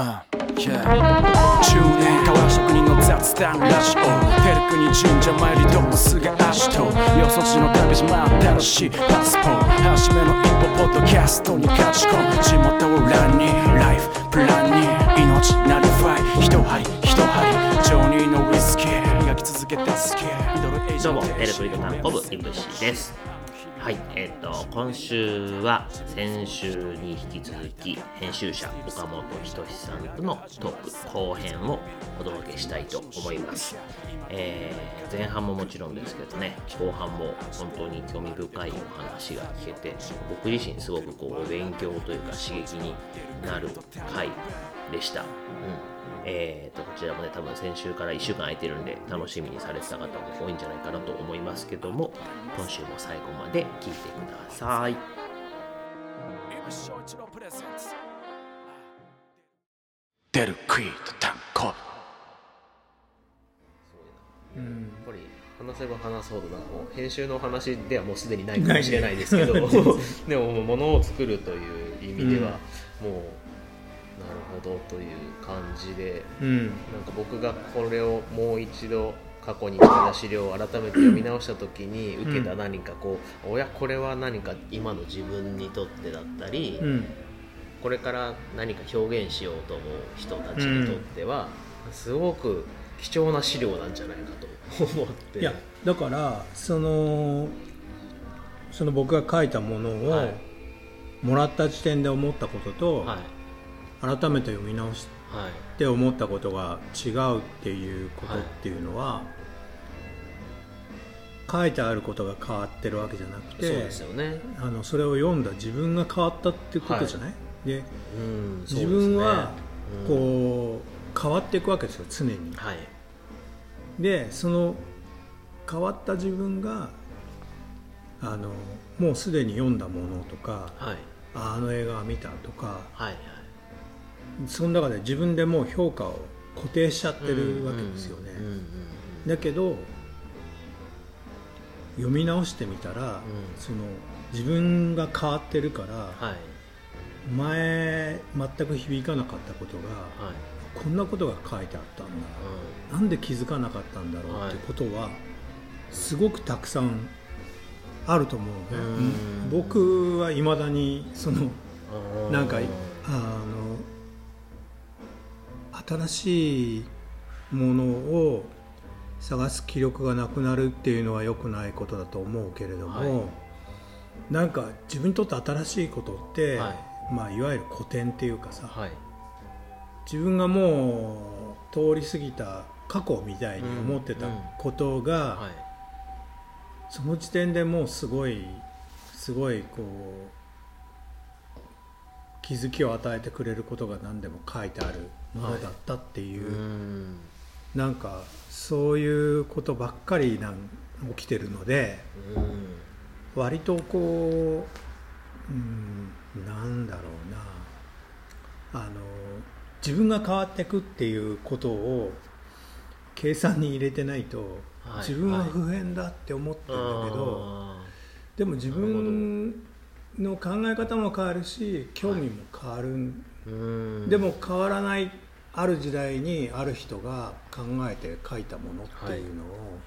Uh, yeah. 10年変わら職人の雑談ラジオ。テルクに神社参りドックスが足と。よそ地の旅路新しいパスポート。初めの一歩ポッドキャストに勝ち込む地元を欄にライフプランに命なりファイ。一針一針ジョニーのウイスキー。磨き続けたスキーミドルエイジどうもの、エレクリックタンコブ、イブシです。はい、えっ、と、今週は先週に引き続き、編集者、岡本仁さんとのトーク後編をお届けしたいと思います。えー前半ももちろんですけどね、後半も本当に興味深いお話が聞けて、僕自身すごくこう、勉強というか刺激になる回でした。うんえー、とこちらもね多分先週から1週間空いてるんで楽しみにされてた方も多いんじゃないかなと思いますけども今週も最後まで聞いてください。クイートタンコ。ブやっぱり話せば話すほどなんかもう編集の話ではもうすでにないかもしれないですけど でももう物を作るという意味では、もうなるほどという感じでうん。なんか僕がこれをもう一度過去に来た資料を改めて読み直した時に受けた何かこう、おやこれは何か今の自分にとってだったり、うん。これから何か表現しようと思う人たちにとっては、すごく貴重な資料なんじゃないかと思って。いやだからそのその僕が書いたものを、はい。もらった時点で思ったことと、はい改めて読み直しはい。て思ったことが違うっていうことっていうのは、書いてあることが変わってるわけじゃなくてそうですよね。あのそれを読んだ自分が変わったっていうことじゃない、でうん自分はこう変わっていくわけですよ常に。うんはい。でその変わった自分があのもうすでに読んだものとかはい。ああの映画見たとかはいその中で自分でもう評価を固定しちゃってるわけですよね、うんうんうんだけど読み直してみたら、ん。その自分が変わってるからはい。前全く響かなかったことがはい。こんなことが書いてあったんだ。なんで気づかなかったんだろうってことはすごくたくさんあると思うのね。うん。僕はいまだにそのうんなんかあの新しいものを探す気力がなくなるっていうのは良くないことだと思うけれども、はい。なんか自分にとって新しいことって、はい。いまあ、いわゆる古典っていうかさ、はい。自分がもう通り過ぎた過去みたいに思ってたことが、はい。その時点でもうすごいすごいこう気づきを与えてくれることが何でも書いてあるものだったっていう。う、ん。なんかそういうことばっかりなん起きてるのでうん。割とこう、うん、なんだろうな。あの自分が変わっていくっていうことを計算に入れてないと、はい。自分は不変だって思ってるんだけど、あでも自分の考え方も変わるし興味も変わる、ーうん。でも変わらないある時代にある人が考えて書いたものっていうのを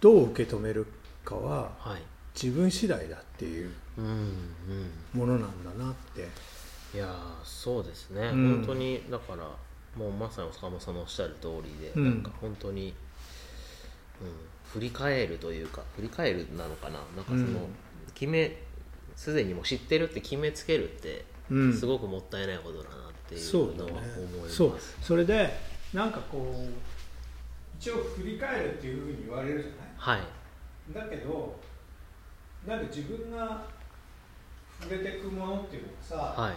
どう受け止めるかははい。自分次第だっていううんうんものなんだなって。いやーそうですね、うん。本当にだからもうまさに岡本さんのおっしゃる通りで、うん。なんか本当に、うん、振り返るというか振り返るなのかな。なんかその、うん。決めすでにもう知ってるって決めつけるって、うん。すごくもったいないことだなっていそうのは思います。そうそれでなんかこう一応振り返るっていうふうに言われるじゃない？はい。だけどなんか自分が触れていくものっていうのはさ、はい。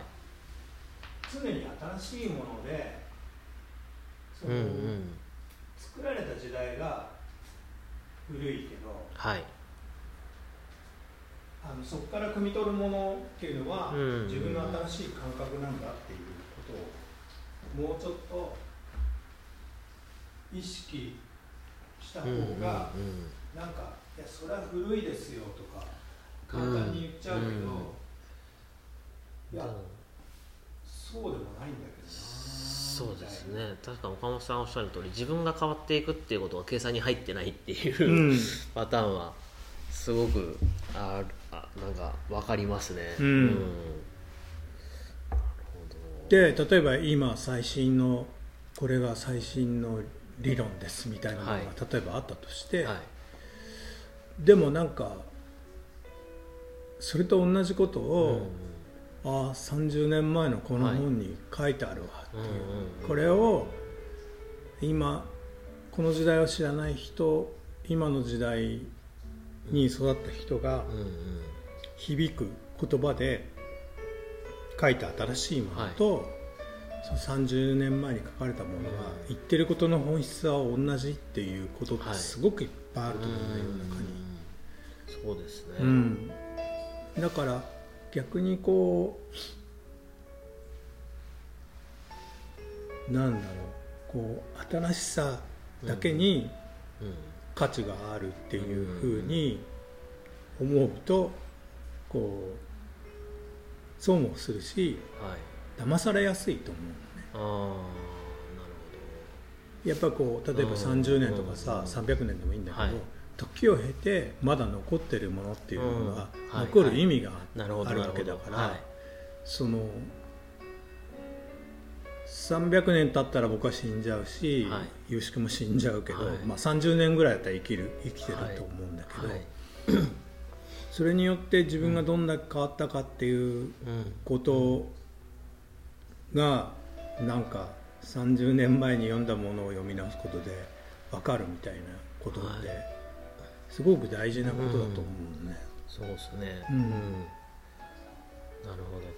常に新しいものでその、うんうん。作られた時代が古いけどはいあのそこから汲み取るものっていうのは、うん。自分の新しい感覚なんだっていうことをもうちょっと意識した方うんうなんか「いやそれは古いですよ」とか簡単に言っちゃうけど、うん。いやそうでもないんそうですね。確か岡本さんおっしゃる通り自分が変わっていくっていうことが計算に入ってないっていう、うん。パターンはすごくああなんか分かりますね。うん。なるほで例えば今最新のこれが最新の理論ですみたいなのが、はい。例えばあったとして、どはい。でもなんかそれと同じことを、ああ30年前のこの本に書いてあるわっていう、うんうんうん。これを今この時代を知らない人今の時代に育った人がうんうん。響く言葉で書いた新しいものと、その30年前に書かれたものが言ってることの本質は同じっていうことってはいすごくいっぱいあると思うんだよ、中に。そうですね、うん、だから逆にこうなんだろう。こう新しさだけにうん価値があるっていうふうに思うとこう損をするしはい。騙されやすいと思うのね。やっぱこう例えばうん。30年とかさうん。300年でもいいんだけど、はい。時を経てまだ残ってるものっていうのが残る意味があるわけだから、その300年経ったら僕は死んじゃうし、はい。しくも死んじゃうけど、はい。まあ、30年ぐらいだったら生きる生きてると思うんだけど、はい。それによって自分がどんだけ変わったかっていううん。ことがなんか30年前に読んだものを読み直すことで分かるみたいなことって、はい。すごく大事なことだと思うのね。そうですね。うん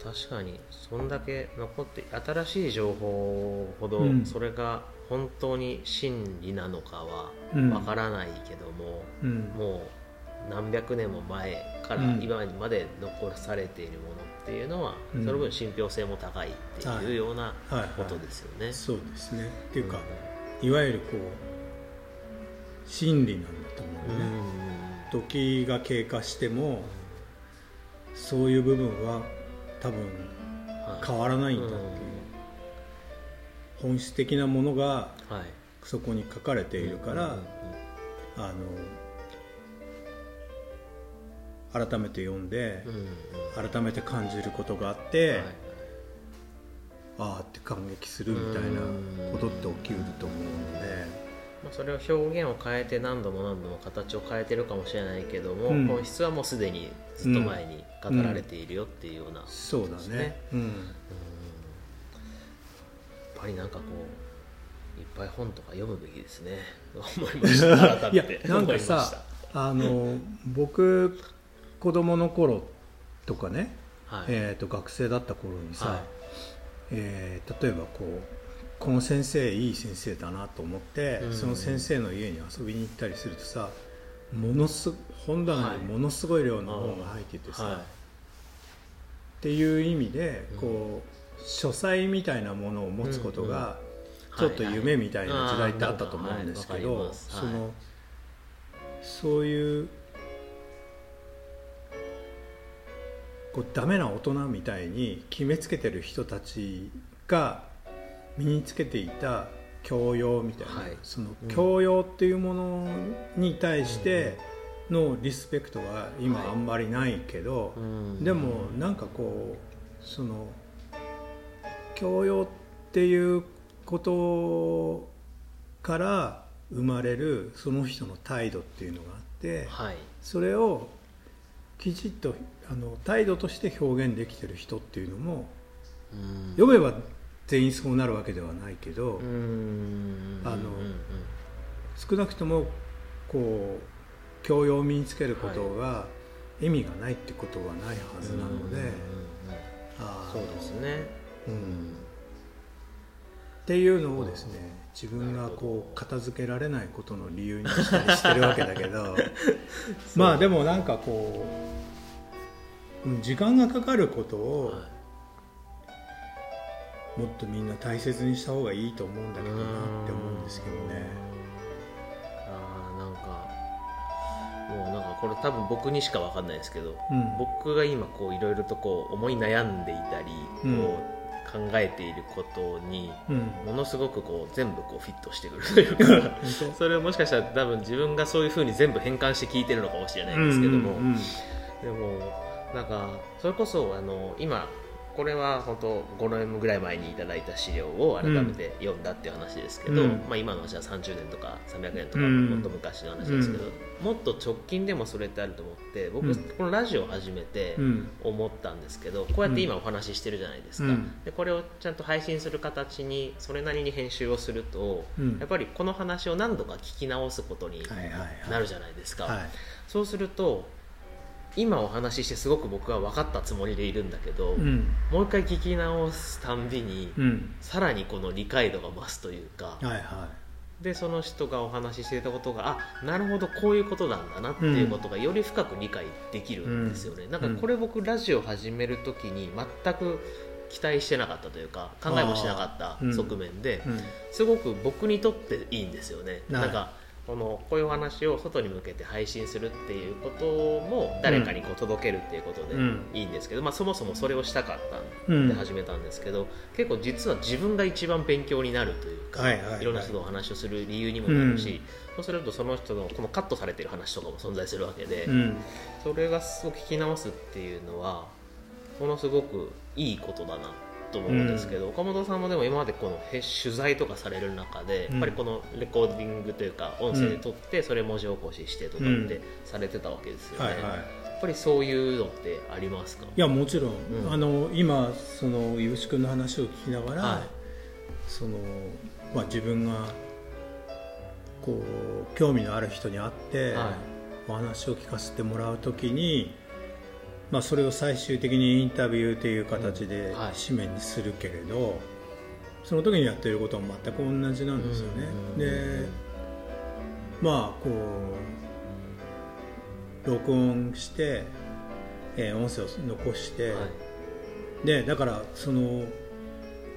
確かにそんだけ残って新しい情報ほどうん。それが本当に真理なのかはうん。わからないけども、うん。もう何百年も前からうん。今まで残されているものっていうのは、うん。その分信憑性も高いっていうようなはい。はい。ことですよね。そうですね。っていうか、ういわゆるこう真理なんだと思うね、時が経過してもそういう部分は多分はい。変わらないんだっていう、本質的なものがはい。そこに書かれているから、うんうんうん。あの改めて読んでうんうん。改めて感じることがあって、はい。ああって感激するみたいなことって起きると思うので、まあ、それを表現を変えて何度も何度も形を変えてるかもしれないけども、うん。本質はもうすでにずっと前に語られているよっていうような、やっそうだね。ねうん。ぱりなんかこういっぱい本とか読むべきですね。思いました。改いやなんかさあの僕子供の頃とかね、はい、えー、と学生だった頃にさ、はい。えー例えばこうこの先生いい先生だなと思って、うん。その先生の家に遊びに行ったりするとさものす本棚にものすごい量の本が入っててさ、はっていう意味でこう書斎みたいなものを持つことがうんちょっと夢みたいな時代ってあったと思うんですけはいはい。そのそういうこうダメな大人みたいに決めつけてる人たちが身につけていた教養みたいな、はい。そのうん。教養っていうものに対してのリスペクトが今はいあんまりないけど、うん。でもなんかこうその教養っていうことから生まれるその人の態度っていうのがあってはい。それをきちっとあの態度として表現できてる人っていうのもうん。読めば全員そうなるわけではないけど、うん。あの少なくともこう教養を身につけることが意味がないってことはないはずなので、あーそうですね。うん。っていうのをですね自分がこう片付けられないことの理由にしたりしてるわけだけど まあでもなんかこううん時間がかかることをはもっとみんな大切にした方がいいと思うんだけどなって思うんですけどね。あーなんかもうなんかこれ多分僕にしか分かんないですけど、うん。僕が今こういろいろとこう思い悩んでいたり、うんこう考えていることにうん。ものすごくこう全部こうフィットしてくるというか本 それをもしかしたら多分自分がそういうふうに全部変換して聞いてるのかもしれない当んですけども、でもなんかそれこそあの今これは本当5年ぐらい前にいただいた資料を改めて読んだっていう話ですけど、うん。まあ、今の話は30年とか300年とかうん。もっと昔の話ですけど、もっと直近でもそれってあると思って僕、うん。このラジオを始めてうん。思ったんですけどこうやって今お話ししてるじゃないですか、うん。でこれをちゃんと配信する形にそれなりに編集をすると、うん。やっぱりこの話を何度か聞き直すことにはいはいはい。なるじゃないですか。はい。そうすると今お話ししてすごく僕は分かったつもりでいるんだけど、うん。もう一回聞き直すたんびに、うん。さらにこの理解度が増すというか、はいはでその人がお話ししていたことがあなるほどこういうことなんだなっていうことがより深く理解できるんですよね、うん。なんかこれ僕ラジオ始める時に全く期待してなかったというか考えもしなかった側面で、すごく僕にとっていいんですよね、はい。なんかこのこういうお話を外に向けて配信するっていうことも誰かにこう届けるっていうことでうん。いいんですけど、まあ、そもそもそれをしたかったうん。んで始めたんですけど、結構実は自分が一番勉強になるというか、はいはいはい。ろんな人とお話をする理由にもなるし、そうするとその人のこのカットされてる話とかも存在するわけで、うん。それがすごく聞き直すっていうのはものすごくいいことだなと思うんですけど、岡本さんもでも今までこのへ取材とかされる中で、うん。やっぱりこのレコーディングというか音声で撮ってそれ文字起こししてとかってされてたわけですよね、はいはい。やっぱりそういうのってありますか？いやもちろん、うん。あの今その井口君の話を聞きながら、はい。そのまあ、自分がこう興味のある人に会って、はい。お話を聞かせてもらうときに、まあ、それを最終的にインタビューという形でうんはい。紙面にするけれど、その時にやってることは全く同じなんですよね。うんでまあこう録音して、えー音声を残して、はい。でだからその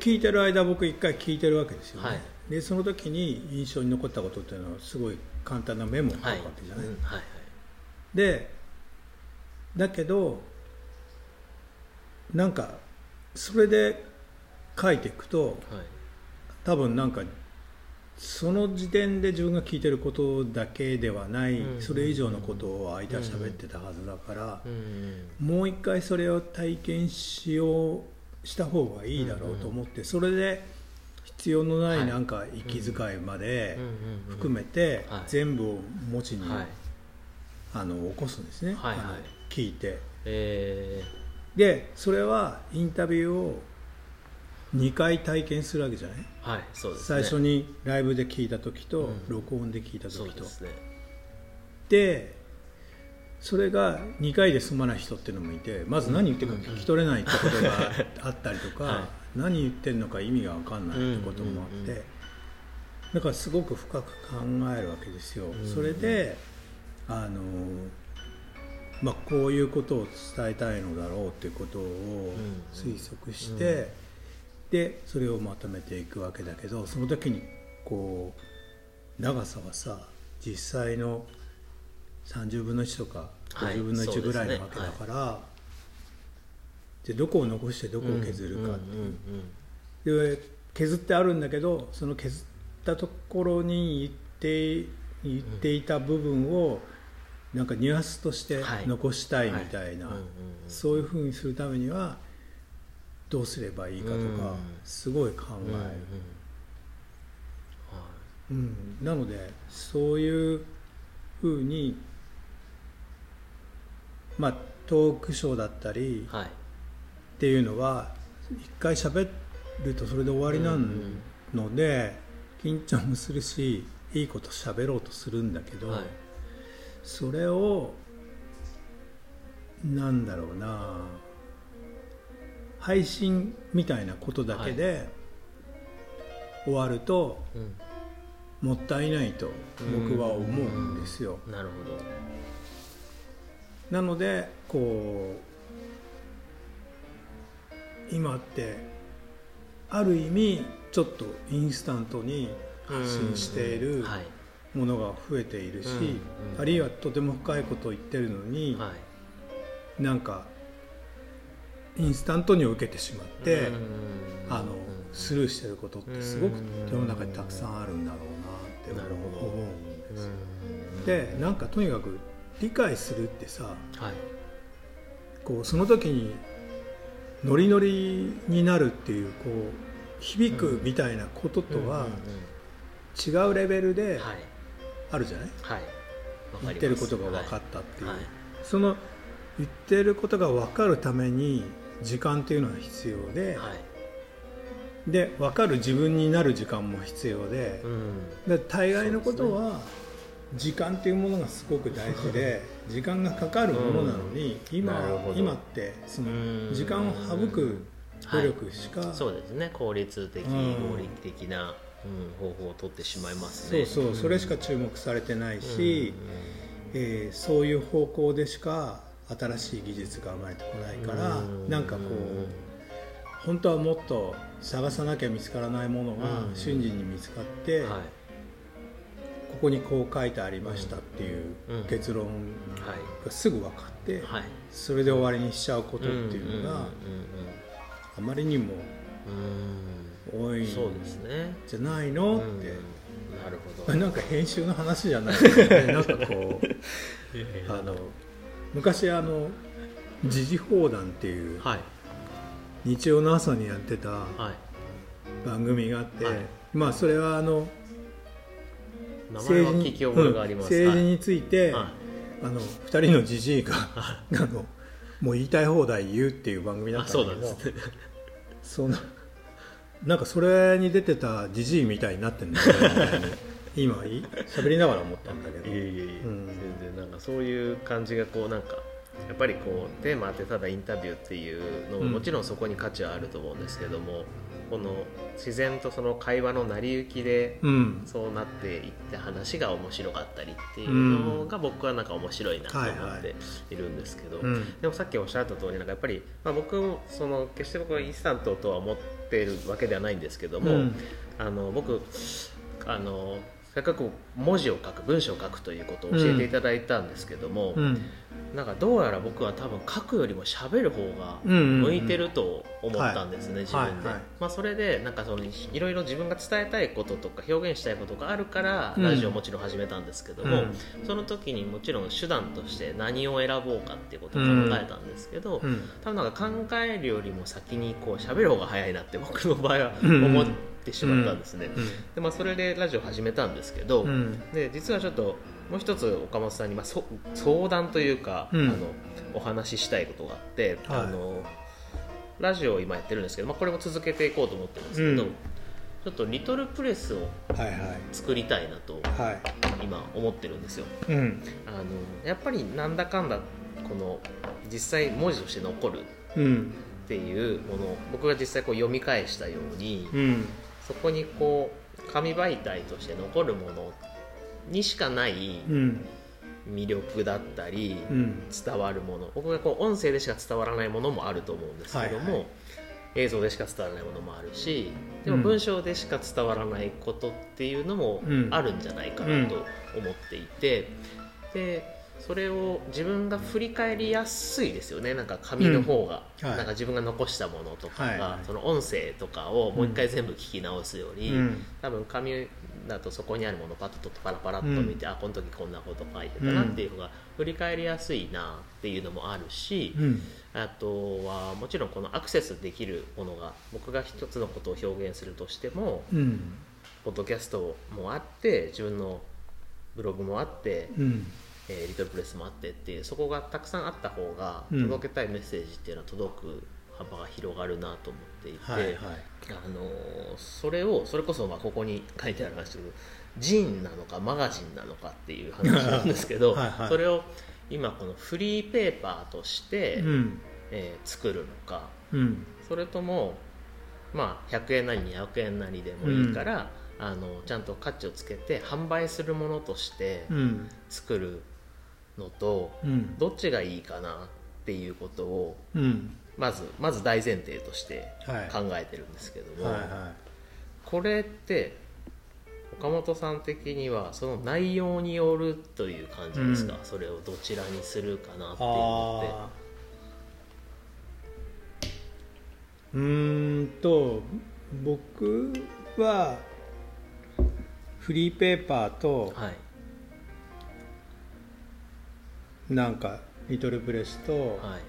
聞いてる間僕一回聞いてるわけですよね、はい。でその時に印象に残ったことっていうのはすごい簡単なメモを書くわはいけじゃない、うんはい。でだけどなんかそれで書いていくとはい。多分なんかその時点で自分が聞いてることだけではない、うんそれ以上のことを相手は喋ってたはずだから、うんもう一回それを体験しようした方がいいだろうと思って、それで必要のないなんか息遣いまで含めてはい。全部を文字に、はい。あの起こすんですね、はいはい聞いて。えでそれはインタビューを2回体験するわけじゃない、ーはいそうですね。最初にライブで聞いた時と、うん。録音で聞いた時と。そうですね。でそれが2回で済まない人っていうのもいてまず何言ってるか聞き取れないってことがあったりとか、は何言ってるのか意味が分かんないってこともあって、うんうんうん。だからすごく深く考えるわけですよ、んそれであの、まあ、こういうことを伝えたいのだろうっていうことを推測して、でそれをまとめていくわけだけどその時にこう長さはさ実際の30分の1とかはい。50分の1ぐらいなわけだから、でどこを残してどこを削るかっていう。で削ってあるんだけどその削ったところに言って言っていた部分をなんかニュアンスとしてはい。残したいみたいな、そういうふうにするためにはどうすればいいかとか、うん。すごい考える、うんなのでそういうふうにまあトークショーだったりはい。っていうのは一回喋るとそれで終わりなので、緊張もするしいいこと喋ろうとするんだけど、はいそれをなんだろうな配信みたいなことだけで終わるとうん。もったいないと僕は思うんですよ。なるほど。なのでこう今ってある意味ちょっとインスタントに発信しているはいものが増えているし、あるいはとても深いことを言ってるのに、はい。なんかインスタントに受けてしまって、うんあのスルーしてることってすごく世の中にたくさんあるんだろうなって思うんです。うん。でなんかとにかく理解するってさはい。こうその時にノリノリになるっていうこう響くみたいなこととは違うレベルではいあるじゃない、はい。言ってることが分かったっていう、はい。その言ってることが分かるために時間っていうのは必要で、はい。で分かる自分になる時間も必要でう、ん。で大概のことは時間っていうものがすごく大事で時間がかかるものなのに、今なるほど。今ってそのうん。時間を省く努力しか、そうですね。効率的、うん。合理的な、うん、方法を取ってしまいますね。そうそう、それしか注目されてないし、えーそういう方向でしか新しい技術が生まれてこないから、うんなんかこう本当はもっと探さなきゃ見つからないものがうん瞬時に見つかって、はいここにこう書いてありましたっていううん結論がすぐ分かって、はい。それで終わりにしちゃうことっていうのがあまりにもうんうんうん。うん多い。んそうですね。じゃないの？うん。って。なるほど。なんか編集の話じゃないですね。なんかこうあの昔あの時事放談っていうはい。日曜の朝にやってたはい。番組があって、はい。まあそれはあの名前は聞き覚えがあります、うん。政治について、はあの2人のじじいがあのもう言いたい放題言うっていう番組だあったんだけどそうなんですね。そのなんかそれに出てたじじいみたいになってんだ 今い喋りながら思ったんだけど。いえいえいえ、うん。全然なんかそういう感じがこうなんかやっぱりこうテーマってただインタビューっていうのもうんもちろんそこに価値はあると思うんですけども、この自然とその会話の成り行きでうん。そうなっていって話が面白かったりっていうのが僕はなんか面白いなと思っているんですけど、うん。でもさっきおっしゃった通りなんかやっぱり、まあ、僕もその決して僕はインスタントとは思っているわけではないんですけども、うん。あの僕あのせっかく文字を書く文章を書くということを教えていただいたんですけども、うん。なんかどうやら僕は多分書くよりも喋る方が向いてると思ったんですね、自分で、はいはい。まあ、それでなんかそのいろいろ自分が伝えたいこととか表現したいことがあるからうん。ラジオをもちろん始めたんですけども、うん。その時にもちろん手段として何を選ぼうかっていうことを考えたんですけど、うん。多分なんか考えるよりも先にこう喋る方が早いなって僕の場合はうん。思ってしまったんですね、うん。でまあ、それでラジオを始めたんですけど、うん。で実はちょっともう一つ岡本さんに、まあ、そ相談というか、うん。あのお話ししたいことがあって、はい。あのラジオを今やってるんですけど、まあ、これも続けていこうと思ってるんですけど、うん。ちょっとリトルプレスをはいはい作りたいなとはい。今思ってるんですよ。うん。あのやっぱりなんだかんだこの実際文字として残るうん。っていうものを僕が実際こう読み返したように、うんそこにこう紙媒体として残るものにしかないうん。魅力だったり、うん。伝わるもの。僕がこう音声でしか伝わらないものもあると思うんですけども、はいはい。映像でしか伝わらないものもあるしでもうん文章でしか伝わらないことっていうのもうん。あるんじゃないかなと思っていて、でそれを自分が振り返りやすいですよね。なんか紙の方が、うん。はい。なんか自分が残したものとかが、はい。はい。その音声とかをもう一回全部聞き直すより、うん。多分紙だとそこにあるものをパッとパラパラっと見て、あこの時こんなこと書いてたなっていうのが振り返りやすいなっていうのもあるし、うん。あとはもちろんこのアクセスできるものが僕が一つのことを表現するとしてもうん。ポッドキャストもあって自分のブログもあって、うんえーリトルプレスもあってってそこがたくさんあった方がうん。届けたいメッセージっていうのは届く幅が広がるなと思っていて、はいはい。あのーそれをそれこそまあここに書いてある話ですけどジンなのかマガジンなのかっていう話なんですけど はいはい。それを今このフリーペーパーとして、うん。えー作るのかうん。それとも、まあ、100円なり200円なりでもいいから、あのちゃんと価値をつけて販売するものとしてうん。作るのと、うん。どっちがいいかなっていうことをうん。まずまず大前提としてはい。考えてるんですけども、はいはこれって岡本さん的にはその内容によるという感じですか、うん。それをどちらにするかなっていういのって。あうーんと僕はフリーペーパーとはいなんかリトルプレスとはい。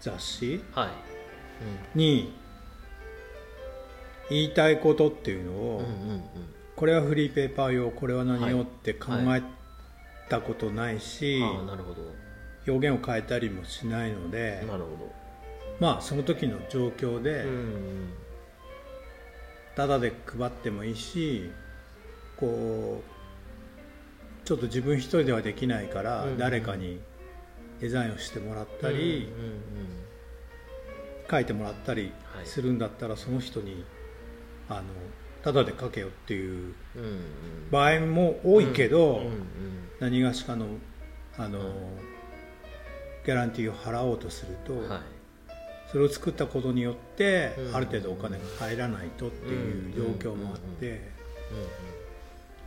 雑誌はい。に言いたいことっていうのを、うんうんうん。これはフリーペーパー用これは何はい用って考えたことないし、ああなるほど。表現を変えたりもしないのでなるほまあその時の状況でどうん。タダで配ってもいいしこうちょっと自分一人ではできないからうん。誰かにデザインをしてもらったり書いてもらったりはい。するんだったらその人にあのタダで書けよっていう場合も多いけど、何がしかのあの、ギャランティーを払おうとすると、はい。それを作ったことによって、うんある程度お金が入らないとっていう状況もあって、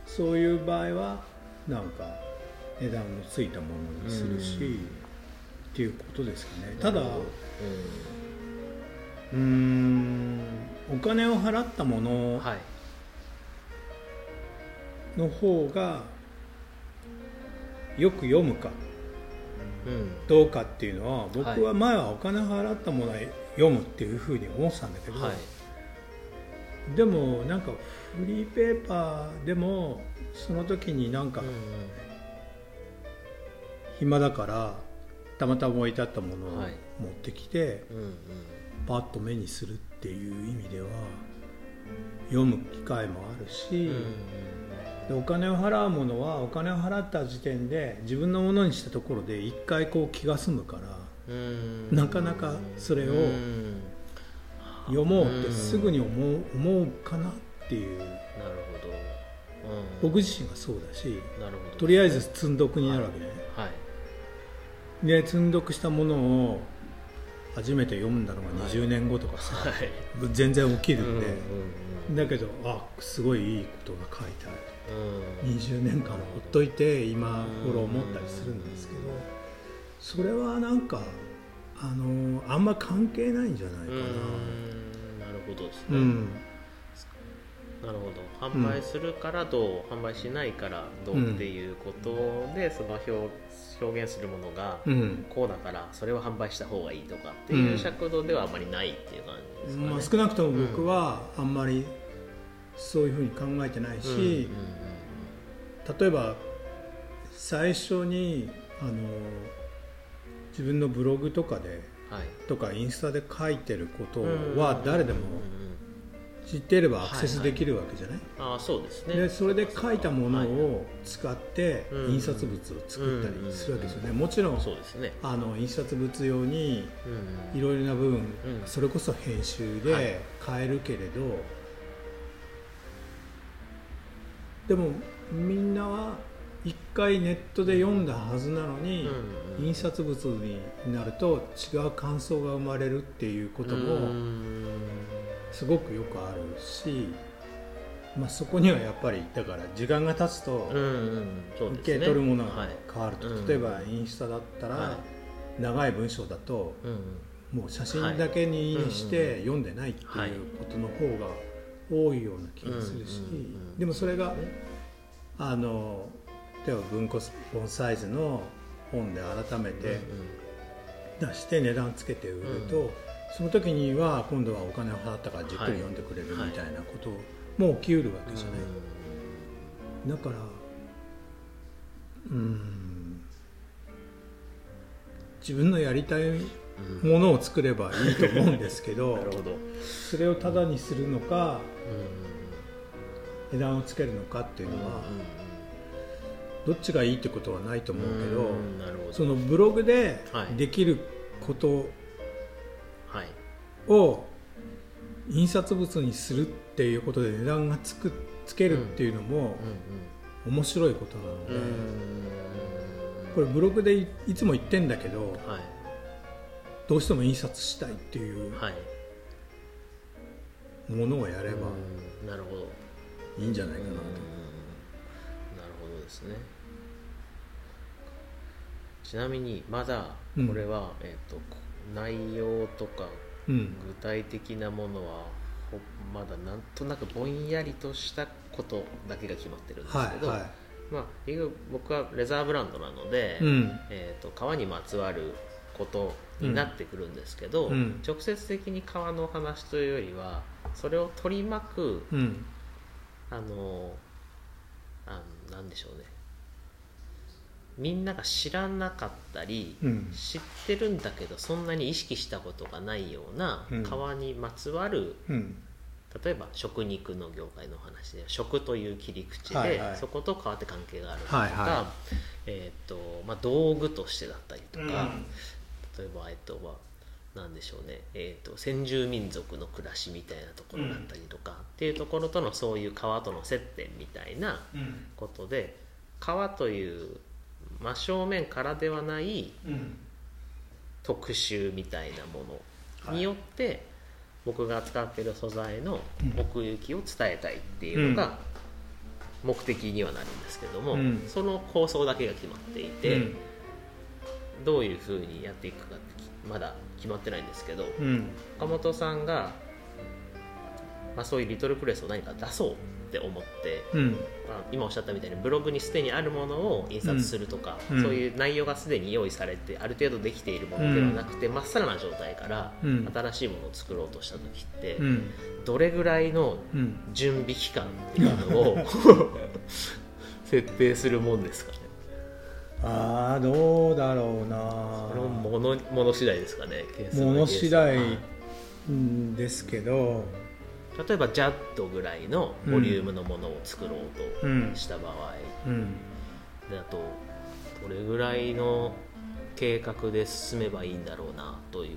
そういう場合はなんか値段のついたものにするし、うん。っていうことですかね。ただうーんお金を払ったもうんのはい。の方がよく読むかうん。どうかっていうのは僕は前はお金払ったものは読むっていうふうに思ってたんだけど、はい。でもなんかフリーペーパーでもその時になんか暇だからたまたま置いてあったものをはい。持ってきてパッと目にするっていう意味では読む機会もあるし、うん。でお金を払うものはお金を払った時点で自分のものにしたところで一回こう気が済むからうん。なかなかそれをうん。読もうってすぐに思う思うかなっていう。なるほど。うん。僕自身がそうだしなるほど。とりあえず積んどくになるわけね。はい。で積んどくしたものを初めて読んだのが20年後とかさ、はい。全然起きるうんんで、うん。だけどあすごいいいことが書いてある。うん。20年間ほっといて今頃思ったりするんですけどそれはなんかあのあんま関係ないんじゃないかな。うん。なるほどですね、うんなるほど。販売するからどう、販売しないからどうっていうことで、その表表現するものがうん。こうだからそれを販売した方がいいとかっていう尺度ではあまりないっていう感じですかね、まあ、少なくとも僕はあんまりそういうふうに考えてないし、例えば最初にあの自分のブログとかではい。とかインスタで書いてることは誰でもうんうんうん知っていればアクセスできるわけじゃない、ああそうですね。でそれで書いたものを使ってうん。印刷物を作ったりするわけですよね。もちろんそうですね。あの印刷物用にうんいろいろな部分うん。それこそ編集はい。で変えるけれど、でもみんなは一回ネットで読んだはずなのに、印刷物になると違う感想が生まれるっていうことうもんすごくよくあるし、まあ、そこにはやっぱりだから時間が経つと受け取るものがはい変わると、うん例えばインスタだったら、は長い文章だとうんもう写真だけにして読んでないっていうことの方が多いような気がするしうんうんうんでもそれがあの例えば文庫本サイズの本で改めて出して値段つけて売ると、うんその時には今度はお金を払ったからじっくり読んでくれるみたいなことも起きうるわけじゃない。だからうん。自分のやりたいものを作ればいいと思うんですけどなるほど。それをタダにするのかうん。値段をつけるのかっていうのはうんどっちがいいってことはないと思うけどそのブログではい。できることはいを印刷物にするっていうことで値段がつくつけるっていうのもうん面白いことなのでうん。うんこれブログでいいつも言ってんだけどはい。どうしても印刷したいっていうはい。ものをやればうん。なるほど。いいんじゃないかなと。うんなるほどですね。ちなみにまだこれは、えっ、とこ内容とかうん具体的なものはほまだなんとなくぼんやりとしたことだけが決まってるんですけど、はいはまあ、僕はレザーブランドなので、いうん。えー、と革にまつわることになってくるんですけど、うん。直接的に革の話というよりはそれを取り巻くうん。あのあのなんでしょうねみんなが知らなかったり、うん。知ってるんだけどそんなに意識したことがないようなうん。革にまつわる、うん。例えば食肉の業界の話で食という切り口で、はいはい。そこと革って関係があるとか、はいはえーとまあ、道具としてだったりとか、うん。例えば、えっとまあ、なんでしょうね、えー、と先住民族の暮らしみたいなところだったりとか、っていうところとのそういう革との接点みたいなうん。ことで革という真正面からではないうん特集みたいなものによって、僕が扱っている素材の奥行きを伝えたいっていうのが目的にはなるんですけども、うん。その構想だけが決まっていて、うん。どういうふうにやっていくかってまだ決まってないんですけど、うん。岡本さんが、まあ、そういうリトルプレスを何か出そうって思って、うん。まあ、今おっしゃったみたいにブログにすでにあるものを印刷するとか、うん。そういう内容がすでに用意されてある程度できているものではなくてま、っさらな状態からうん。新しいものを作ろうとした時って、うん。どれぐらいのうん。準備期間っていうのを設定するもんですかね？ああどうだろうな。これもものもの次第ですかねもの次第ですけど例えばジャッドぐらいのボリュームのものを作ろううん。とした場合、うん。であとどれぐらいの計画で進めばいいんだろうなという。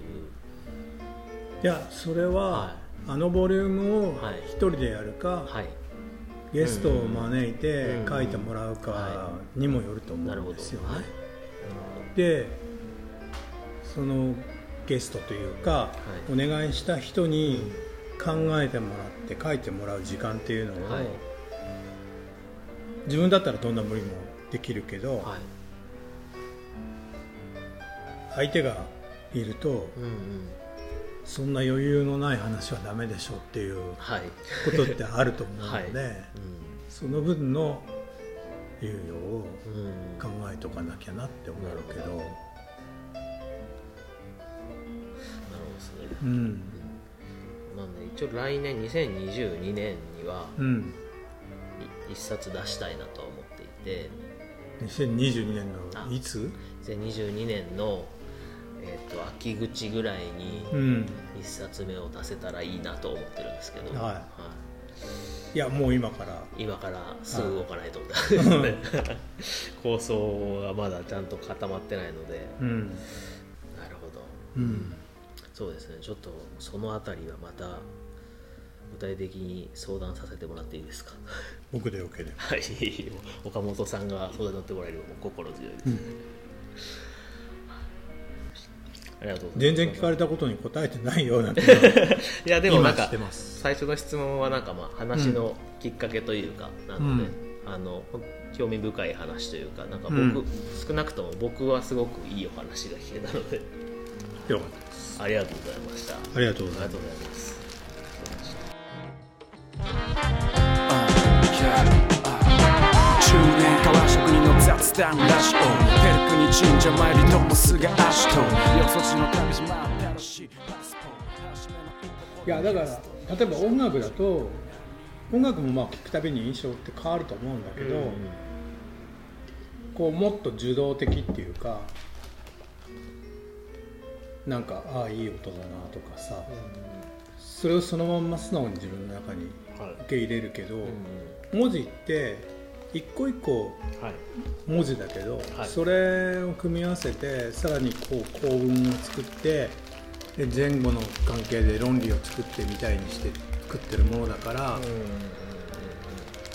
いやそれは、はあのボリュームをはい一人でやるか、はい。ゲストを招いてうん。書いてもらうかにもよると思なるほどうんですよね。はい。でそのゲストというか、お願いした人に考えてもらって書いてもらう時間っていうのを、はい。自分だったらどんな無理もできるけど、はい。相手がいるとうんうん。そんな余裕のない話はダメでしょっていうはい。ことってあると思うので、はい。その分の猶予をうん。うん考えとかなきゃなって思うけど、なるほど。ですね。うんなんで一応来年2022年にはうん、い一冊出したいなとは思っていて。2022年のいつ？2022年の、えー、と秋口ぐらいにうん。一冊目を出せたらいいなと思ってるんですけど、はい。い。やもう今から。今からすぐ動かないと思って。ますね構想がまだちゃんと固まってないので。うん。なるほど。うんそうですね。ちょっとそのあたりはまた具体的に相談させてもらっていいですか？僕でよければ。はい。岡本さんが相談に乗ってもらえるのも心強いです、ありがとうございます。全然聞かれたことに答えてないような気 いやでもなんか最初の質問はなんかまあ話のきっかけというかなので、うん。あの興味深い話というかなんか僕、うん。少なくとも僕はすごくいいお話が聞けたので。よかったありがとうございました。ありがとうございます。ラジオペルクに神社参りともすぐ足と。よそ地の旅路真新しいパいやだから例えば音楽だと音楽もまあ聴くたびに印象って変わると思うんだけど、こうもっと受動的っていうかなんかああいい音だなとかさ、それをそのまんま素直に自分の中にはい。受け入れるけど、うん文字って一個一個はい。文字だけど、はい。それを組み合わせてさらにこう構文を作ってで前後の関係で論理を作ってみたいにして作ってるものだから、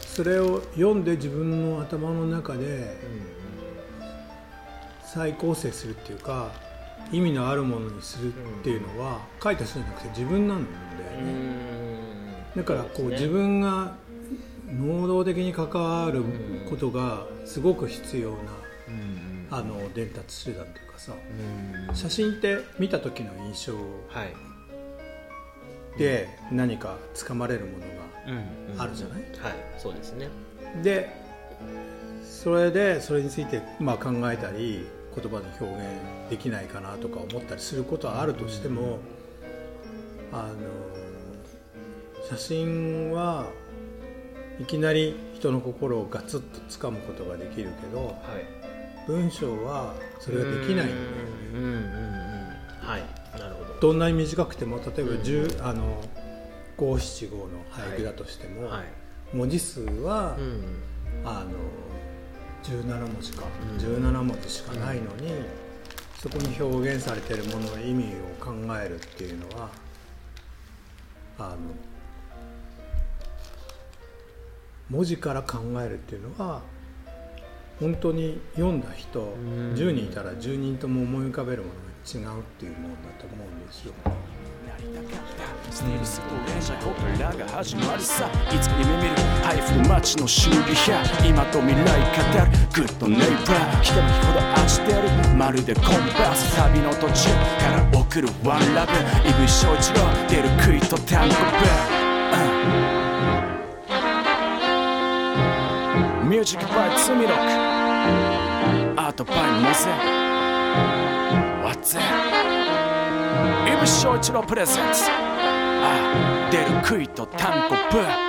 それを読んで自分の頭の中で再構成するっていうか意味のあるものにするっていうのは、書いた人じゃなくて自分なんだよね。だからこう自分が能動的に関わることがすごく必要なあの伝達手段というかさ。写真って見た時の印象はい。で何かつかまれるものうんがあるじゃない、はい。そうですね。でそれでそれについてまあ考えたり言葉で表現できないかなとか思ったりすることはあるとしても、あの写真はいきなり人の心をガツッと掴むことができるけどはい。文章はそれができないんだよね。うんうんうんはい。なるほど。どんなに短くても例えば10、あの五七五の俳句だとしても、はい。文字数は、うん。あの17文字か、うん。17文字しかないのに、そこに表現されているものの意味を考えるっていうのはあの文字から考えるっていうのは本当に読んだ人、ん。10人いたら10人とも思い浮かべるものが違うっていうものだと思うんですよ。ステルスと連射コペラが始まるさ。いつか夢見る配布の街の修理屋今と未来語る。グッドネイバー。ひたむきほど愛してる。まるでコンバース。旅の途中から送るワンラブ。イブ翔一郎出るクイとタンゴベルミュージックバイツミロック。アートバイモゼ。What's that? イブ翔一郎プレゼンツ出る杭とタンコブ